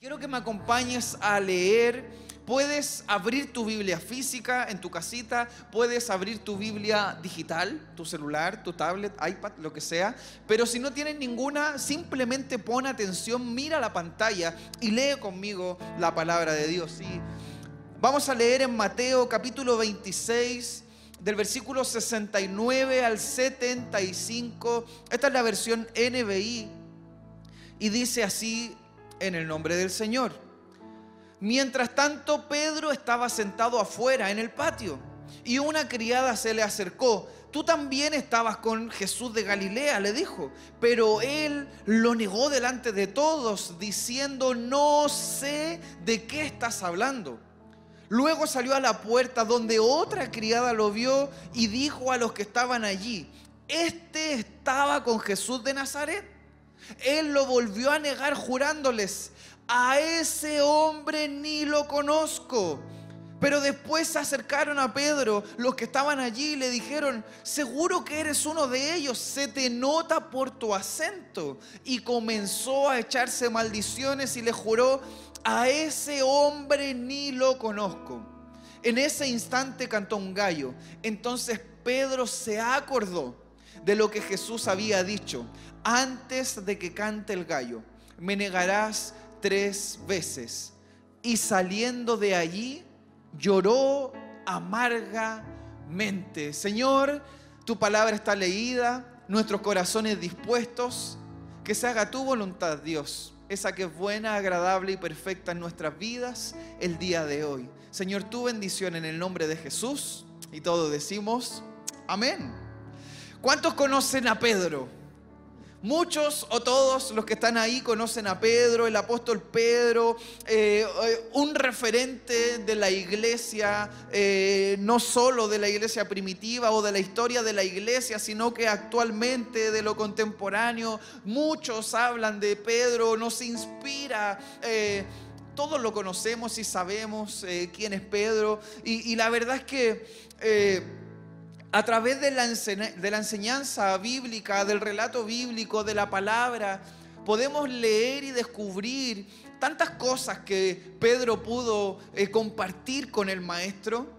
Quiero que me acompañes a leer. Puedes abrir tu Biblia física en tu casita, puedes abrir tu Biblia digital, tu celular, tu tablet, iPad, lo que sea. Pero si no tienes ninguna, simplemente pon atención, mira la pantalla y lee conmigo la palabra de Dios. Y vamos a leer en Mateo capítulo 26, del versículo 69 al 75. Esta es la versión NBI. Y dice así en el nombre del Señor. Mientras tanto, Pedro estaba sentado afuera en el patio y una criada se le acercó. Tú también estabas con Jesús de Galilea, le dijo. Pero él lo negó delante de todos, diciendo, no sé de qué estás hablando. Luego salió a la puerta donde otra criada lo vio y dijo a los que estaban allí, este estaba con Jesús de Nazaret. Él lo volvió a negar jurándoles, a ese hombre ni lo conozco. Pero después se acercaron a Pedro, los que estaban allí, y le dijeron, seguro que eres uno de ellos, se te nota por tu acento. Y comenzó a echarse maldiciones y le juró, a ese hombre ni lo conozco. En ese instante cantó un gallo. Entonces Pedro se acordó de lo que Jesús había dicho antes de que cante el gallo, me negarás tres veces. Y saliendo de allí, lloró amargamente. Señor, tu palabra está leída, nuestros corazones dispuestos, que se haga tu voluntad, Dios, esa que es buena, agradable y perfecta en nuestras vidas el día de hoy. Señor, tu bendición en el nombre de Jesús. Y todos decimos, amén. ¿Cuántos conocen a Pedro? Muchos o todos los que están ahí conocen a Pedro, el apóstol Pedro, eh, eh, un referente de la iglesia, eh, no solo de la iglesia primitiva o de la historia de la iglesia, sino que actualmente de lo contemporáneo. Muchos hablan de Pedro, nos inspira todos lo conocemos y sabemos quién es Pedro. Y, y, la verdad es que a través de la, enseñanza bíblica, del relato bíblico, de la palabra, podemos leer y descubrir tantas cosas que Pedro pudo eh, compartir con el maestro.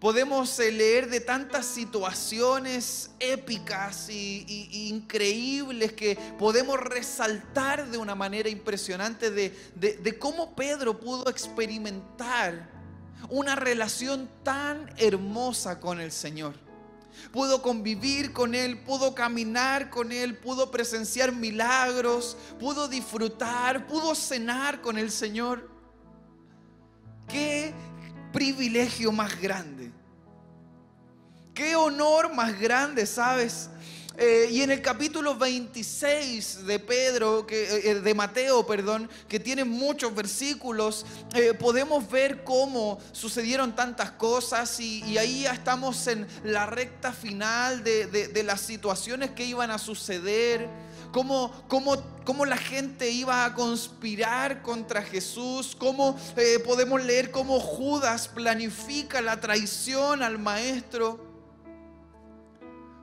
Podemos eh, leer de tantas situaciones épicas e increíbles que podemos resaltar de una manera impresionante de cómo Pedro pudo experimentar una relación tan hermosa con el Señor pudo convivir con Él, pudo caminar con Él, pudo presenciar milagros, pudo disfrutar, pudo cenar con el Señor. Qué privilegio más grande. Qué honor más grande, ¿sabes? Eh, y en el capítulo 26 de Pedro, que, eh, eh, de Mateo, perdón, que tiene muchos versículos, podemos ver cómo sucedieron tantas cosas y, ahí ya estamos en la recta final de, las situaciones que iban a suceder. Cómo, cómo, la gente iba a conspirar contra Jesús, cómo podemos leer cómo Judas planifica la traición al maestro.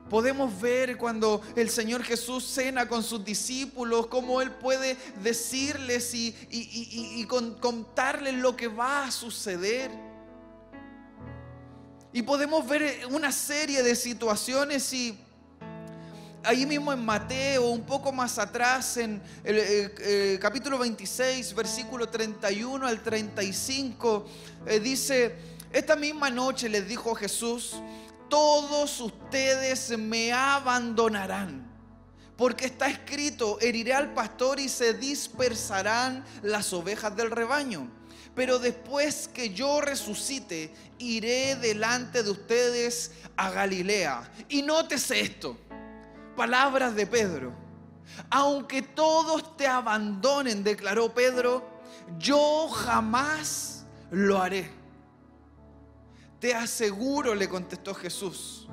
Podemos ver cuando el Señor Jesús cena con sus discípulos, cómo Él puede decirles y, contarles lo que va a suceder. Y podemos ver una serie de situaciones y ahí mismo en Mateo, un poco más atrás, en el, capítulo 26, versículo 31 al 35, eh, dice, esta misma noche les dijo Jesús, todos ustedes me abandonarán. Porque está escrito, heriré al pastor y se dispersarán las ovejas del rebaño. Pero después que yo resucite, iré delante de ustedes a Galilea. Y nótese esto, palabras de Pedro. Aunque todos te abandonen, declaró Pedro, yo jamás lo haré. Te aseguro, le contestó Jesús,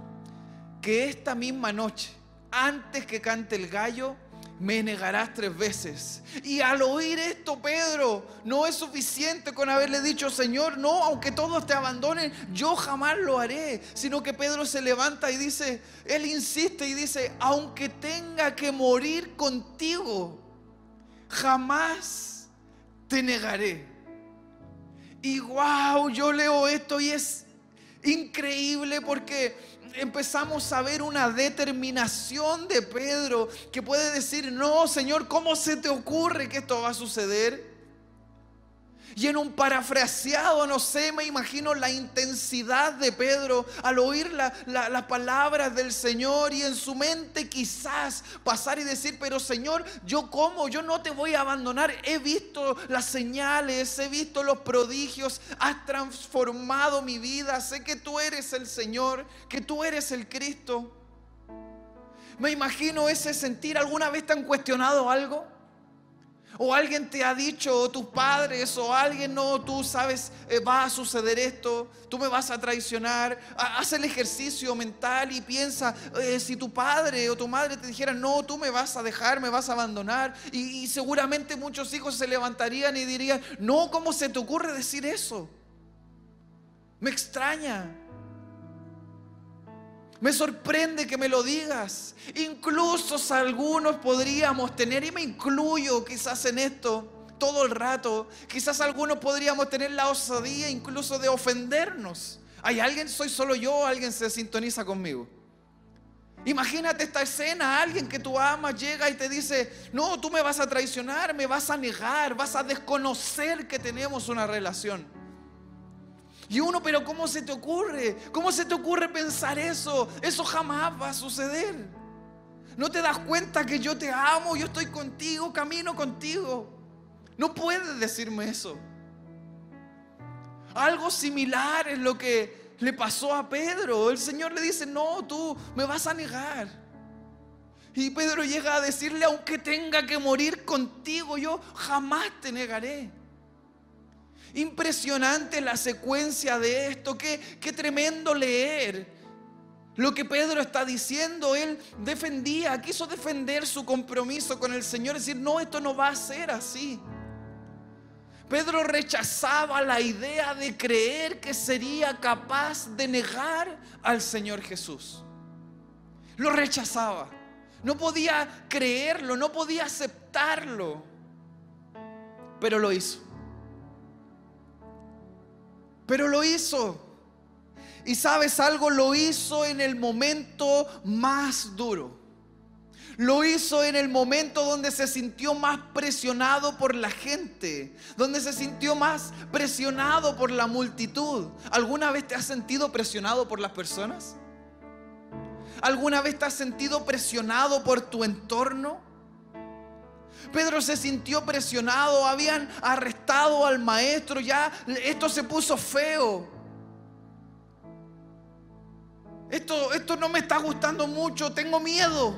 que esta misma noche, antes que cante el gallo, me negarás tres veces. Y al oír esto, Pedro, no es suficiente con haberle dicho, Señor, no, aunque todos te abandonen, yo jamás lo haré. Sino que Pedro se levanta y dice, él insiste y dice, aunque tenga que morir contigo, jamás te negaré. Y wow, yo leo esto y es increíble porque empezamos a ver una determinación de Pedro que puede decir, no, Señor, ¿cómo se te ocurre que esto va a suceder? Y en un parafraseado, no sé, me imagino la intensidad de Pedro al oír las palabras del Señor y en su mente quizás pasar y decir, pero Señor, yo como, yo no te voy a abandonar. He visto las señales, he visto los prodigios, has transformado mi vida. Sé que tú eres el Señor, que tú eres el Cristo. Me imagino ese sentir. ¿Alguna vez te han cuestionado algo? O alguien te ha dicho, o tus padres, o alguien, no, tú sabes, eh, va a suceder esto, tú me vas a traicionar. Haz el ejercicio mental y piensa, eh, si tu padre o tu madre te dijera, no, tú me vas a dejar, me vas a abandonar. Y, y seguramente muchos hijos se levantarían y dirían, no, ¿cómo se te ocurre decir eso? Me extraña. Me sorprende que me lo digas. Incluso algunos podríamos tener, y me incluyo quizás en esto todo el rato, quizás algunos podríamos tener la osadía incluso de ofendernos. ¿Hay alguien? ¿Soy solo yo alguien se sintoniza conmigo? Imagínate esta escena, alguien que tú amas llega y te dice, no, tú me vas a traicionar, me vas a negar, vas a desconocer que tenemos una relación. Y uno, pero ¿cómo se te ocurre? ¿Cómo se te ocurre pensar eso? Eso jamás va a suceder. ¿No te das cuenta que yo te amo, yo estoy contigo, camino contigo? No puedes decirme eso. Algo similar es lo que le pasó a Pedro. El Señor le dice, no, tú me vas a negar. Y Pedro llega a decirle, aunque tenga que morir contigo, yo jamás te negaré. Impresionante la secuencia de esto, qué, qué tremendo leer. Lo que Pedro está diciendo, él defendía, quiso defender su compromiso con el Señor, decir, no, esto no va a ser así. Pedro rechazaba la idea de creer que sería capaz de negar al Señor Jesús. Lo rechazaba. No podía creerlo, no podía aceptarlo, pero lo hizo. Pero lo hizo. Y sabes algo, lo hizo en el momento más duro. Lo hizo en el momento donde se sintió más presionado por la gente, donde se sintió más presionado por la multitud. ¿Alguna vez te has sentido presionado por las personas? ¿Alguna vez te has sentido presionado por tu entorno? Pedro se sintió presionado, habían arrestado al maestro, ya esto se puso feo. Esto, esto no me está gustando mucho, tengo miedo.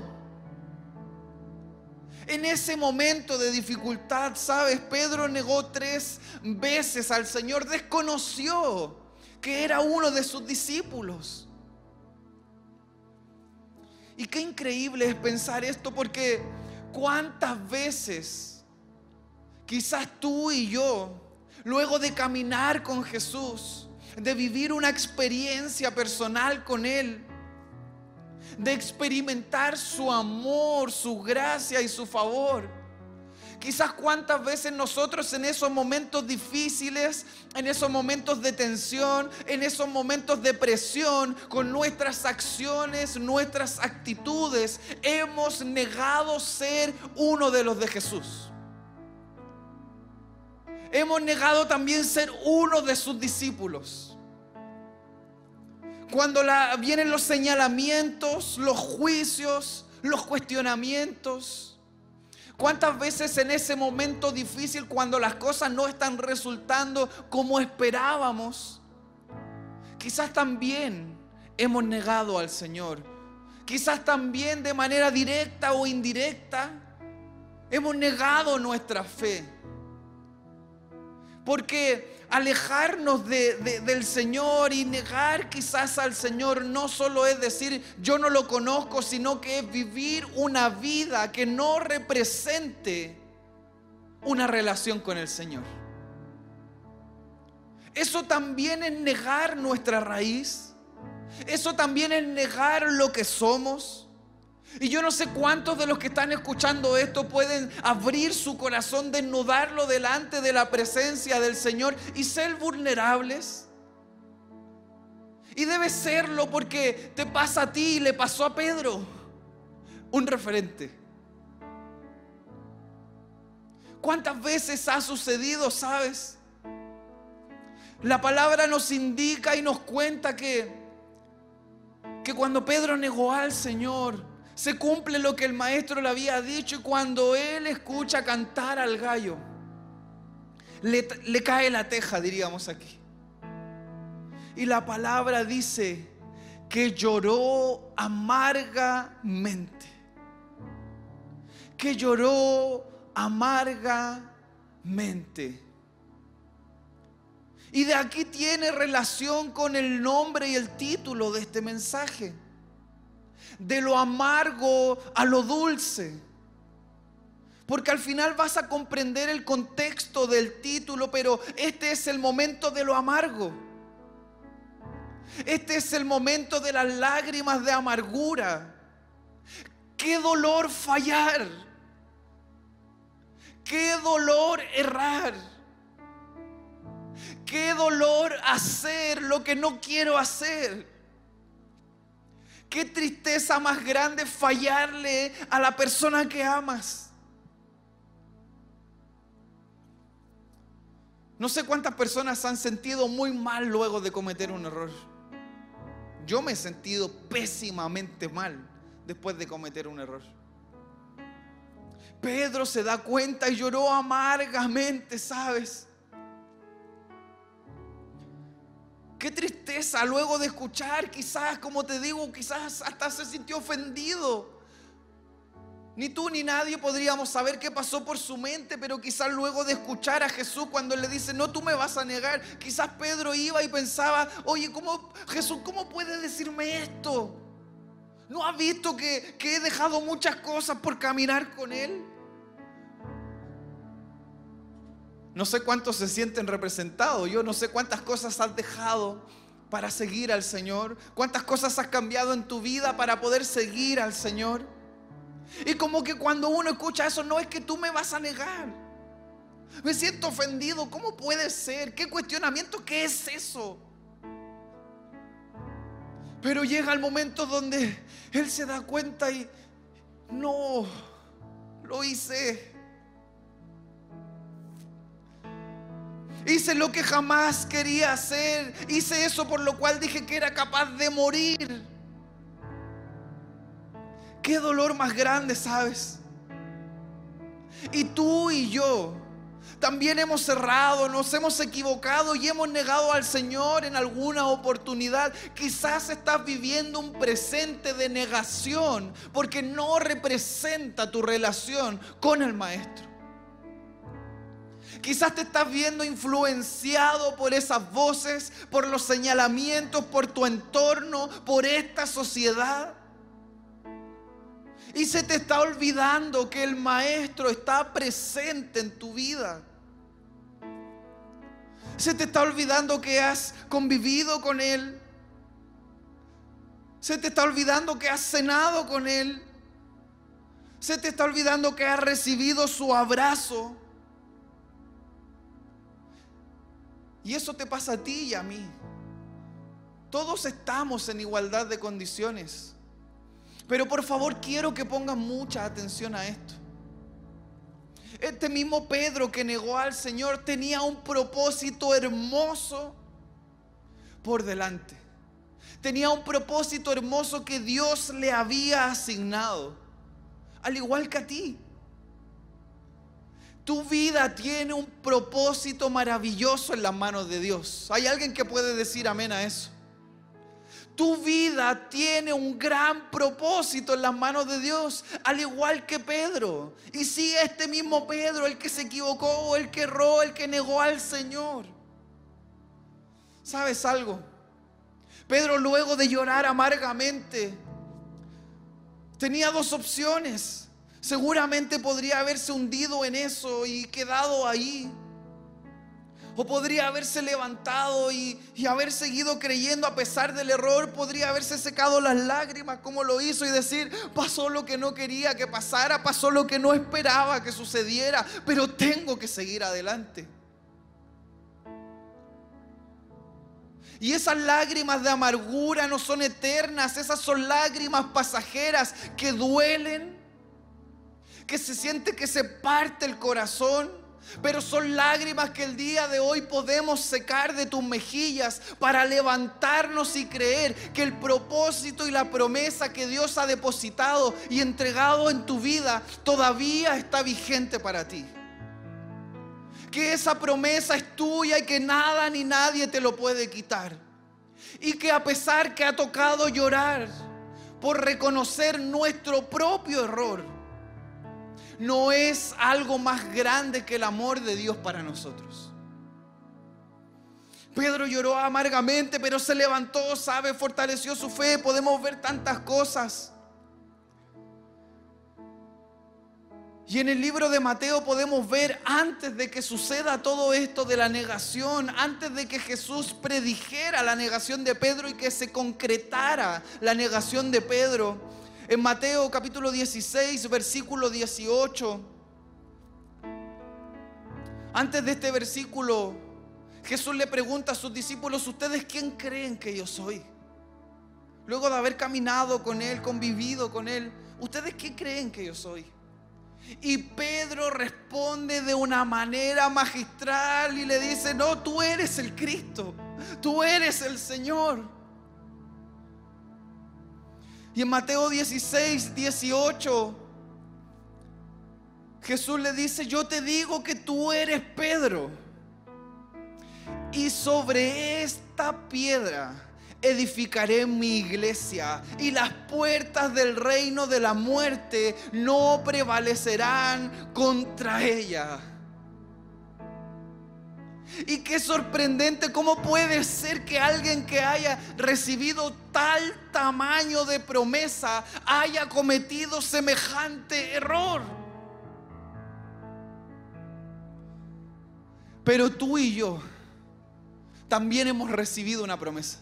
En ese momento de dificultad, sabes, Pedro negó tres veces al Señor, desconoció que era uno de sus discípulos. Y qué increíble es pensar esto porque ¿Cuántas veces quizás tú y yo, luego de caminar con Jesús, de vivir una experiencia personal con Él, de experimentar su amor, su gracia y su favor, Quizás cuántas veces nosotros en esos momentos difíciles, en esos momentos de tensión, en esos momentos de presión, con nuestras acciones, nuestras actitudes, hemos negado ser uno de los de Jesús. Hemos negado también ser uno de sus discípulos. Cuando vienen los señalamientos, los juicios, los cuestionamientos, ¿Cuántas veces en ese momento difícil, cuando las cosas no están resultando como esperábamos, quizás también hemos negado al Señor? Quizás también de manera directa o indirecta hemos negado nuestra fe. Porque alejarnos del Señor y negar quizás al Señor no solo es decir yo no lo conozco, sino que es vivir una vida que no represente una relación con el Señor. Eso también es negar nuestra raíz. Eso también es negar lo que somos. Y yo no sé cuántos de los que están escuchando esto pueden abrir su corazón, desnudarlo delante de la presencia del Señor y ser vulnerables. Y debe serlo porque te pasa a ti y le pasó a Pedro, un referente. ¿Cuántas veces ha sucedido, sabes? La palabra nos indica y nos cuenta que, que cuando Pedro negó al Señor, se cumple lo que el maestro le había dicho y cuando él escucha cantar al gallo, le, le cae la teja, diríamos aquí. Y la palabra dice que lloró amargamente. Que lloró amargamente. Y de aquí tiene relación con el nombre y el título de este mensaje. De lo amargo a lo dulce. Porque al final vas a comprender el contexto del título, pero este es el momento de lo amargo. Este es el momento de las lágrimas de amargura. Qué dolor fallar. Qué dolor errar. Qué dolor hacer lo que no quiero hacer. Qué tristeza más grande fallarle a la persona que amas. No sé cuántas personas han sentido muy mal luego de cometer un error. Yo me he sentido pésimamente mal después de cometer un error. Pedro se da cuenta y lloró amargamente, ¿sabes? Luego de escuchar, quizás, como te digo, quizás hasta se sintió ofendido. Ni tú ni nadie podríamos saber qué pasó por su mente, pero quizás luego de escuchar a Jesús cuando le dice, no, tú me vas a negar, quizás Pedro iba y pensaba, oye, ¿cómo, Jesús, ¿cómo puede decirme esto? ¿No has visto que he dejado muchas cosas por caminar con Él? No sé cuántos se sienten representados, yo no sé cuántas cosas has dejado para seguir al Señor, cuántas cosas has cambiado en tu vida para poder seguir al Señor. Y como que cuando uno escucha eso, no es que tú me vas a negar. Me siento ofendido. ¿Cómo puede ser? ¿Qué cuestionamiento? ¿Qué es eso? Pero llega el momento donde él se da cuenta y no, lo hice. Hice lo que jamás quería hacer. Hice eso por lo cual dije que era capaz de morir. Qué dolor más grande, ¿sabes? Y tú y yo también hemos cerrado, nos hemos equivocado y hemos negado al Señor en alguna oportunidad. Quizás estás viviendo un presente de negación porque no representa tu relación con el Maestro. Quizás te estás viendo influenciado por esas voces, por los señalamientos, por tu entorno, por esta sociedad. Y se te está olvidando que el maestro está presente en tu vida. Se te está olvidando que has convivido con Él. Se te está olvidando que has cenado con Él. Se te está olvidando que has recibido su abrazo. Y eso te pasa a ti y a mí. Todos estamos en igualdad de condiciones. Pero por favor quiero que pongan mucha atención a esto. Este mismo Pedro que negó al Señor tenía un propósito hermoso por delante. Tenía un propósito hermoso que Dios le había asignado. Al igual que a ti. Tu vida tiene un propósito maravilloso en las manos de Dios. ¿Hay alguien que puede decir amén a eso? Tu vida tiene un gran propósito en las manos de Dios, al igual que Pedro. Y si este mismo Pedro, el que se equivocó, el que erró, el que negó al Señor. ¿Sabes algo? Pedro luego de llorar amargamente, tenía dos opciones. Seguramente podría haberse hundido en eso y quedado ahí. O podría haberse levantado y, y, haber seguido creyendo a pesar del error. Podría haberse secado las lágrimas como lo hizo y decir, pasó lo que no quería que pasara, pasó lo que no esperaba que sucediera, pero tengo que seguir adelante. Y esas lágrimas de amargura no son eternas, esas son lágrimas pasajeras que duelen, que se siente que se parte el corazón. Pero son lágrimas que el día de hoy podemos secar de tus mejillas para levantarnos y creer que el propósito y la promesa que Dios ha depositado y entregado en tu vida todavía está vigente para ti que esa promesa es tuya y que nada ni nadie te lo puede quitar. Y que a pesar que ha tocado llorar por reconocer nuestro propio error, no es algo más grande que el amor de Dios para nosotros. Pedro lloró amargamente, pero se levantó, sabe, fortaleció su fe. Podemos ver tantas cosas. Y en el libro de Mateo podemos ver antes de que suceda todo esto de la negación, antes de que Jesús predijera la negación de Pedro y que se concretara la negación de Pedro. En Mateo capítulo 16, versículo 18. Antes de este versículo, Jesús le pregunta a sus discípulos, ¿ustedes quién creen que yo soy? Luego de haber caminado con Él, convivido con Él, ¿ustedes qué creen que yo soy? Y Pedro responde de una manera magistral y le dice, no, tú eres el Cristo, tú eres el Señor. Y en Mateo 16, 18, Jesús le dice, yo te digo que tú eres Pedro. Y sobre esta piedra edificaré mi iglesia y las puertas del reino de la muerte no prevalecerán contra ella. Y qué sorprendente, ¿cómo puede ser que alguien que haya recibido tal tamaño de promesa haya cometido semejante error? Pero tú y yo también hemos recibido una promesa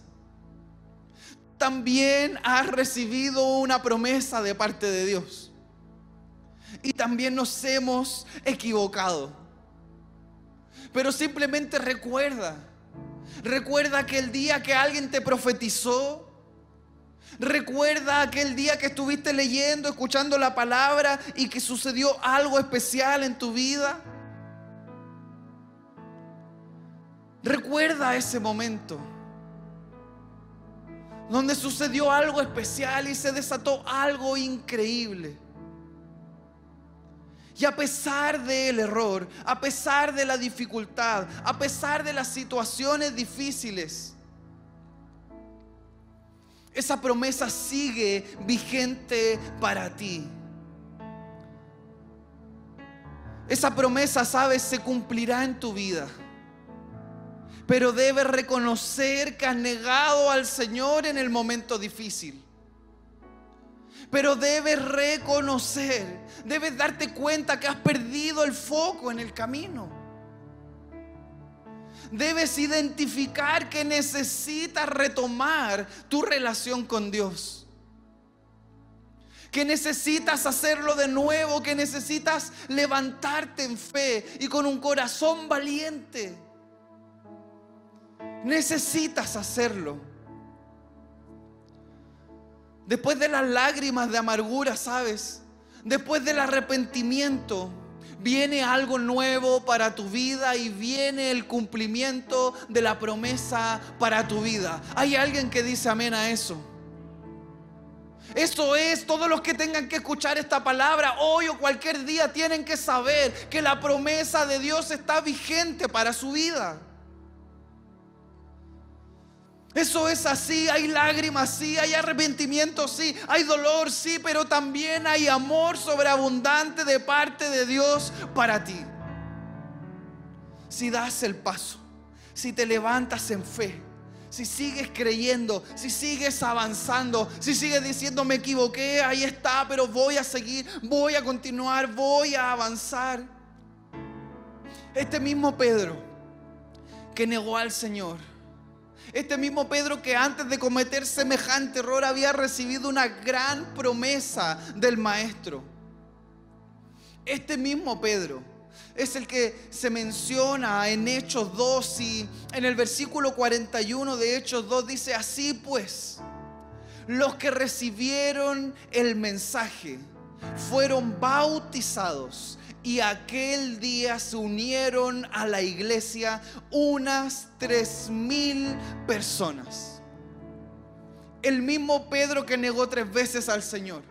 también has recibido una promesa de parte de Dios. Y también nos hemos equivocado. Pero simplemente recuerda, recuerda que el día que alguien te profetizó, Recuerda aquel día que estuviste leyendo, escuchando la palabra y que sucedió algo especial en tu vida. Recuerda ese momento donde sucedió algo especial y se desató algo increíble. Y a pesar del error, a pesar de la dificultad, a pesar de las situaciones difíciles, esa promesa sigue vigente para ti. Esa promesa, sabes, se cumplirá en tu vida pero debes reconocer que has negado al Señor en el momento difícil. Pero debes reconocer, debes darte cuenta que has perdido el foco en el camino. Debes identificar que necesitas retomar tu relación con Dios. Que necesitas hacerlo de nuevo, que necesitas levantarte en fe y con un corazón valiente Necesitas hacerlo. Después de las lágrimas de amargura, ¿sabes? Después del arrepentimiento, viene algo nuevo para tu vida y viene el cumplimiento de la promesa para tu vida. Hay alguien que dice amén a eso. Eso es, todos los que tengan que escuchar esta palabra hoy o cualquier día tienen que saber que la promesa de Dios está vigente para su vida. Eso es así, hay lágrimas, sí, hay arrepentimiento, sí, hay dolor, sí, pero también hay amor sobreabundante de parte de Dios para ti. Si das el paso, si te levantas en fe, si sigues creyendo, si sigues avanzando, si sigues diciendo me equivoqué, ahí está, pero voy a seguir, voy a continuar, voy a avanzar. Este mismo Pedro que negó al Señor. Este mismo Pedro que antes de cometer semejante error había recibido una gran promesa del Maestro. Este mismo Pedro es el que se menciona en Hechos 2 y en el versículo 41 de Hechos 2 dice, así pues, los que recibieron el mensaje fueron bautizados y aquel día se unieron a la iglesia unas tres mil personas. El mismo Pedro que negó tres veces al Señor.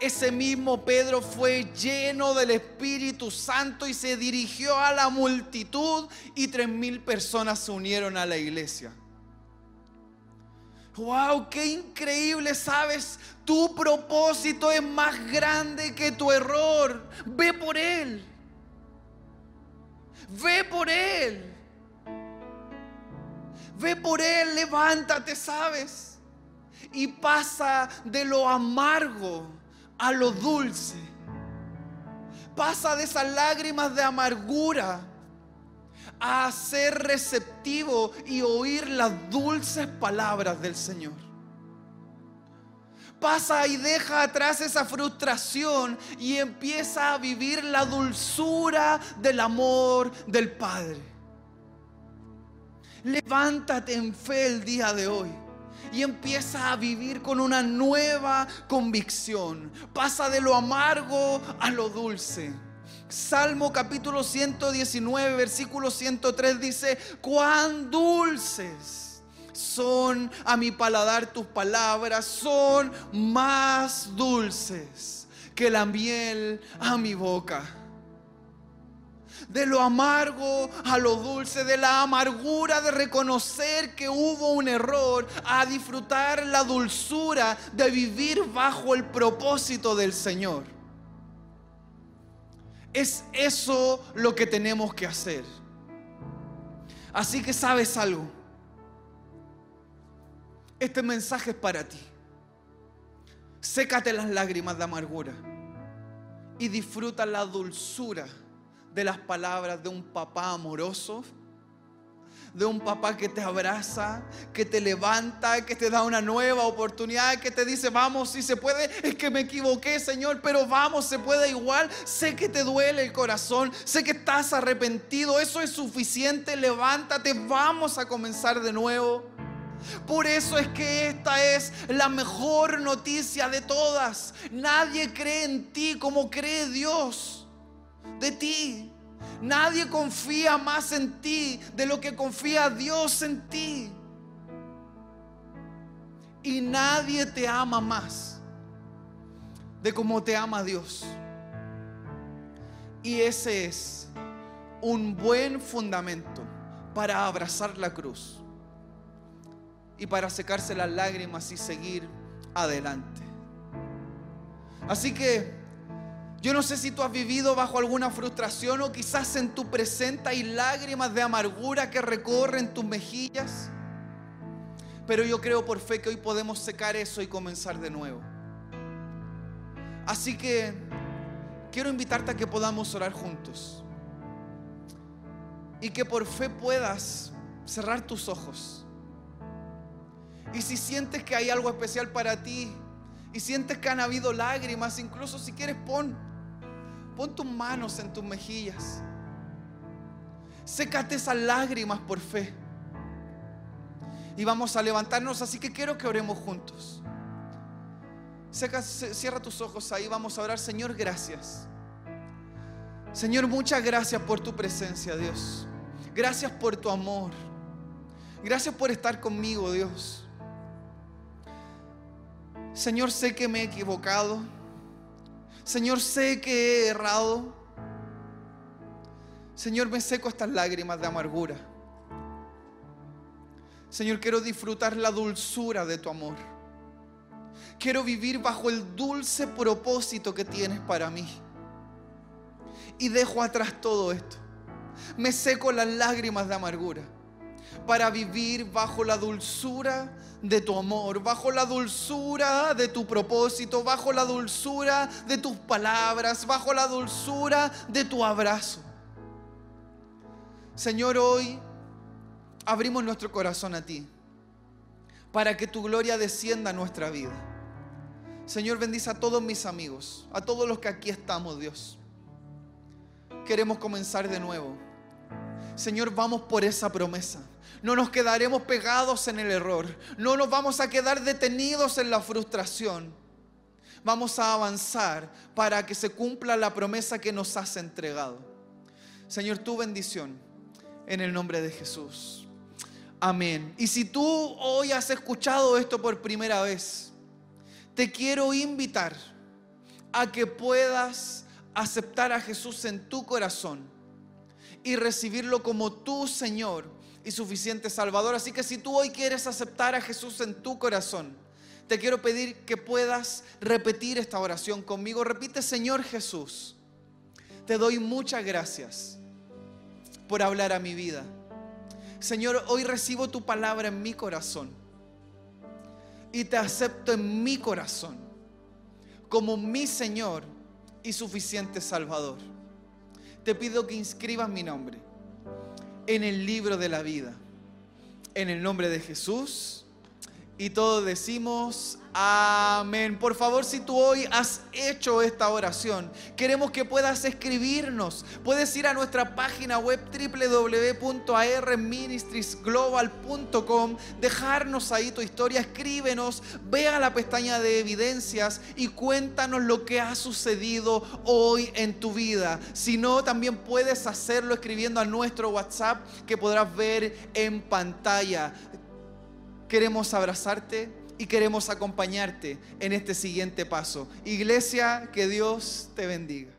Ese mismo Pedro fue lleno del Espíritu Santo y se dirigió a la multitud y tres mil personas se unieron a la iglesia. Wow, qué increíble, sabes. Tu propósito es más grande que tu error. Ve por él. Ve por él. Ve por él, levántate, sabes. Y pasa de lo amargo a lo dulce. Pasa de esas lágrimas de amargura a ser receptivo y oír las dulces palabras del Señor. Pasa y deja atrás esa frustración y empieza a vivir la dulzura del amor del Padre. Levántate en fe el día de hoy y empieza a vivir con una nueva convicción. Pasa de lo amargo a lo dulce Salmo capítulo 119, versículo 103 dice, cuán dulces son a mi paladar tus palabras, son más dulces que la miel a mi boca. De lo amargo a lo dulce, de la amargura de reconocer que hubo un error, a disfrutar la dulzura de vivir bajo el propósito del Señor. Es eso lo que tenemos que hacer. Así que sabes algo. Este mensaje es para ti. Sécate las lágrimas de amargura y disfruta la dulzura de las palabras de un papá amoroso de un papá que te abraza, que te levanta, que te da una nueva oportunidad, que te dice, vamos, si se puede, es que me equivoqué, Señor, pero vamos, se puede igual. Sé que te duele el corazón, sé que estás arrepentido, eso es suficiente, levántate, vamos a comenzar de nuevo. Por eso es que esta es la mejor noticia de todas. Nadie cree en ti como cree Dios de ti. Nadie confía más en ti de lo que confía Dios en ti. Y nadie te ama más de como te ama Dios. Y ese es un buen fundamento para abrazar la cruz y para secarse las lágrimas y seguir adelante. Así que yo no sé si tú has vivido bajo alguna frustración o quizás en tu presente hay lágrimas de amargura que recorren tus mejillas. Pero yo creo por fe que hoy podemos secar eso y comenzar de nuevo. Así que quiero invitarte a que podamos orar juntos. Y que por fe puedas cerrar tus ojos. Y si sientes que hay algo especial para ti, y sientes que han habido lágrimas, incluso si quieres pon, pon tus manos en tus mejillas. Sécate esas lágrimas por fe. Y vamos a levantarnos, así que quiero que oremos juntos. cierra tus ojos ahí, vamos a orar. Señor, gracias. Señor, muchas gracias por tu presencia, Dios. Gracias por tu amor. Gracias por estar conmigo, Dios. Señor, sé que me he equivocado. Señor, sé que he errado. Señor, me seco estas lágrimas de amargura. Señor, quiero disfrutar la dulzura de tu amor. Quiero vivir bajo el dulce propósito que tienes para mí. Y dejo atrás todo esto. Me seco las lágrimas de amargura para vivir bajo la dulzura de tu amor, bajo la dulzura de tu propósito, bajo la dulzura de tus palabras, bajo la dulzura de tu abrazo. Señor, hoy abrimos nuestro corazón a ti para que tu gloria descienda a nuestra vida. Señor, bendice a todos mis amigos, a todos los que aquí estamos, Dios. Queremos comenzar de nuevo. Señor, vamos por esa promesa. No nos quedaremos pegados en el error. No nos vamos a quedar detenidos en la frustración. Vamos a avanzar para que se cumpla la promesa que nos has entregado. Señor, tu bendición en el nombre de Jesús. Amén. Y si tú hoy has escuchado esto por primera vez, te quiero invitar a que puedas aceptar a Jesús en tu corazón y recibirlo como tu Señor y suficiente Salvador. Así que si tú hoy quieres aceptar a Jesús en tu corazón, te quiero pedir que puedas repetir esta oración conmigo. Repite, Señor Jesús, te doy muchas gracias por hablar a mi vida. Señor, hoy recibo tu palabra en mi corazón y te acepto en mi corazón como mi Señor y suficiente Salvador. Te pido que inscribas mi nombre en el libro de la vida, en el nombre de Jesús. Y todos decimos amén. Por favor, si tú hoy has hecho esta oración, queremos que puedas escribirnos. Puedes ir a nuestra página web www.arministriesglobal.com, dejarnos ahí tu historia, escríbenos, ve a la pestaña de evidencias y cuéntanos lo que ha sucedido hoy en tu vida. Si no, también puedes hacerlo escribiendo a nuestro WhatsApp que podrás ver en pantalla. Queremos abrazarte y queremos acompañarte en este siguiente paso. Iglesia, que Dios te bendiga.